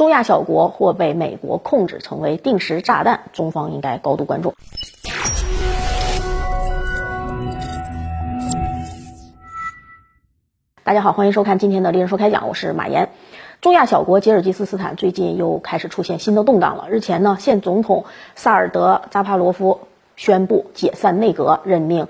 中亚小国或被美国控制成为定时炸弹，中方应该高度关注。大家好，欢迎收看今天的《猎人说开讲》，我是马岩。中亚小国吉尔吉斯斯坦最近又开始出现新的动荡了。日前呢，现总统萨尔德扎帕罗夫宣布解散内阁，任命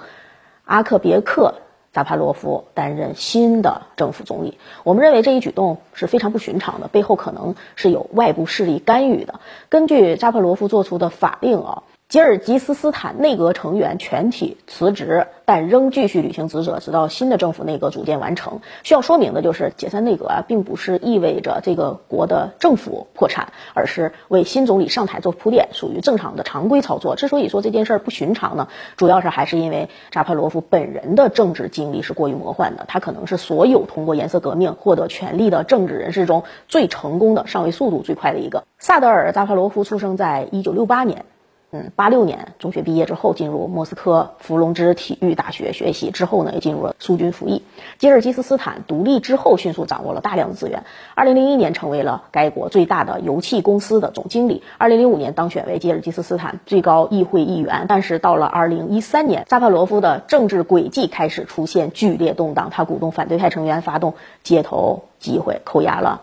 阿克别克扎帕罗夫担任新的政府总理。我们认为这一举动是非常不寻常的，背后可能是有外部势力干预的。根据扎帕罗夫做出的法令啊。吉尔吉斯斯坦内阁成员全体辞职，但仍继续履行职责，直到新的政府内阁组建完成。需要说明的就是，解散内阁啊，并不是意味着这个国的政府破产，而是为新总理上台做铺垫，属于正常的常规操作。之所以说这件事儿不寻常呢，主要是还是因为扎帕罗夫本人的政治经历是过于魔幻的，他可能是所有通过颜色革命获得权力的政治人士中最成功的、上位速度最快的一个。萨德尔扎帕罗夫出生在一九六八年。嗯，八六年中学毕业之后，进入莫斯科伏龙芝体育大学学习，之后呢，也进入了苏军服役。吉尔吉斯斯坦独立之后，迅速掌握了大量的资源。二零零一年，成为了该国最大的油气公司的总经理。二零零五年，当选为吉尔吉斯斯坦最高议会议员。但是到了二零一三年，扎帕罗夫的政治轨迹开始出现剧烈动荡。他鼓动反对派成员发动街头集会，扣押了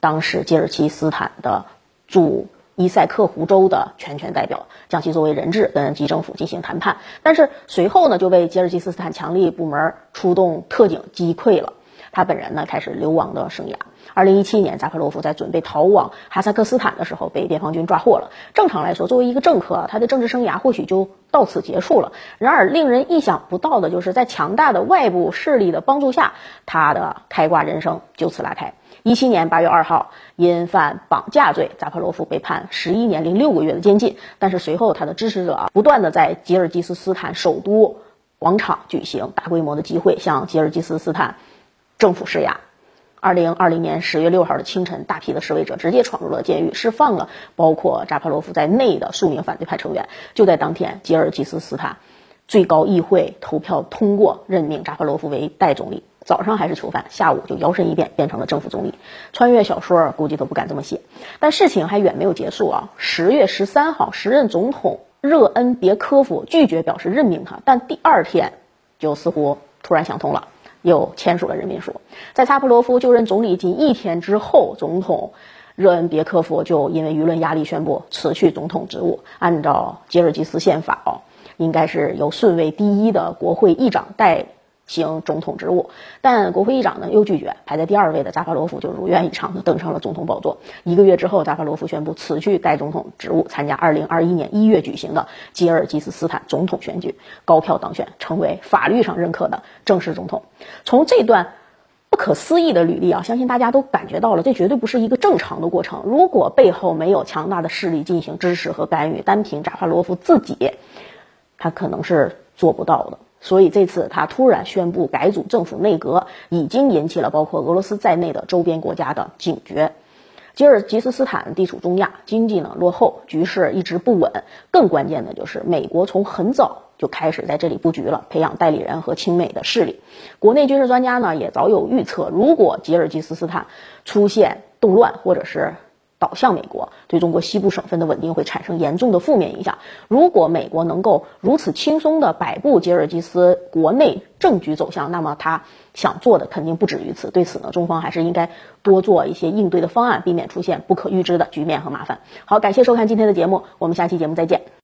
当时吉尔吉斯斯坦的驻。伊塞克湖州的全权代表将其作为人质跟吉政府进行谈判，但是随后呢就被吉尔吉斯斯坦强力部门出动特警击溃了。他本人呢开始流亡的生涯。二零一七年，扎克罗夫在准备逃往哈萨克斯坦的时候被边防军抓获了。正常来说，作为一个政客，他的政治生涯或许就到此结束了。然而，令人意想不到的就是在强大的外部势力的帮助下，他的开挂人生就此拉开。一七年八月二号，因犯绑架罪，扎帕罗夫被判十一年零六个月的监禁。但是随后，他的支持者，不断的在吉尔吉斯斯坦首都广场举行大规模的集会，向吉尔吉斯斯坦政府施压。二零二零年十月六号的清晨，大批的示威者直接闯入了监狱，释放了包括扎帕罗夫在内的数名反对派成员。就在当天，吉尔吉斯斯坦最高议会投票通过任命扎帕罗夫为代总理。早上还是囚犯，下午就摇身一变变成了政府总理。穿越小说估计都不敢这么写。但事情还远没有结束啊！十月十三号，时任总统热恩别科夫拒绝表示任命他，但第二天就似乎突然想通了，又签署了任命书。在扎普罗夫就任总理仅一天之后，总统热恩别科夫就因为舆论压力宣布辞去总统职务。按照吉尔吉斯宪法哦，应该是由顺位第一的国会议长代。行总统职务，但国会议长呢又拒绝，排在第二位的扎帕罗夫就如愿以偿的登上了总统宝座。一个月之后，扎帕罗夫宣布辞去该总统职务，参加2021年1月举行的吉尔吉斯斯坦总统选举，高票当选，成为法律上认可的正式总统。从这段不可思议的履历啊，相信大家都感觉到了，这绝对不是一个正常的过程。如果背后没有强大的势力进行支持和干预，单凭扎帕罗夫自己，他可能是做不到的。所以这次他突然宣布改组政府内阁，已经引起了包括俄罗斯在内的周边国家的警觉。吉尔吉斯斯坦地处中亚，经济呢落后，局势一直不稳。更关键的就是美国从很早就开始在这里布局了，培养代理人和亲美的势力。国内军事专家呢也早有预测，如果吉尔吉斯斯坦出现动乱，或者是倒向美国，对中国西部省份的稳定会产生严重的负面影响。如果美国能够如此轻松地摆布吉尔吉斯国内政局走向，那么他想做的肯定不止于此。对此呢，中方还是应该多做一些应对的方案，避免出现不可预知的局面和麻烦。好，感谢收看今天的节目，我们下期节目再见。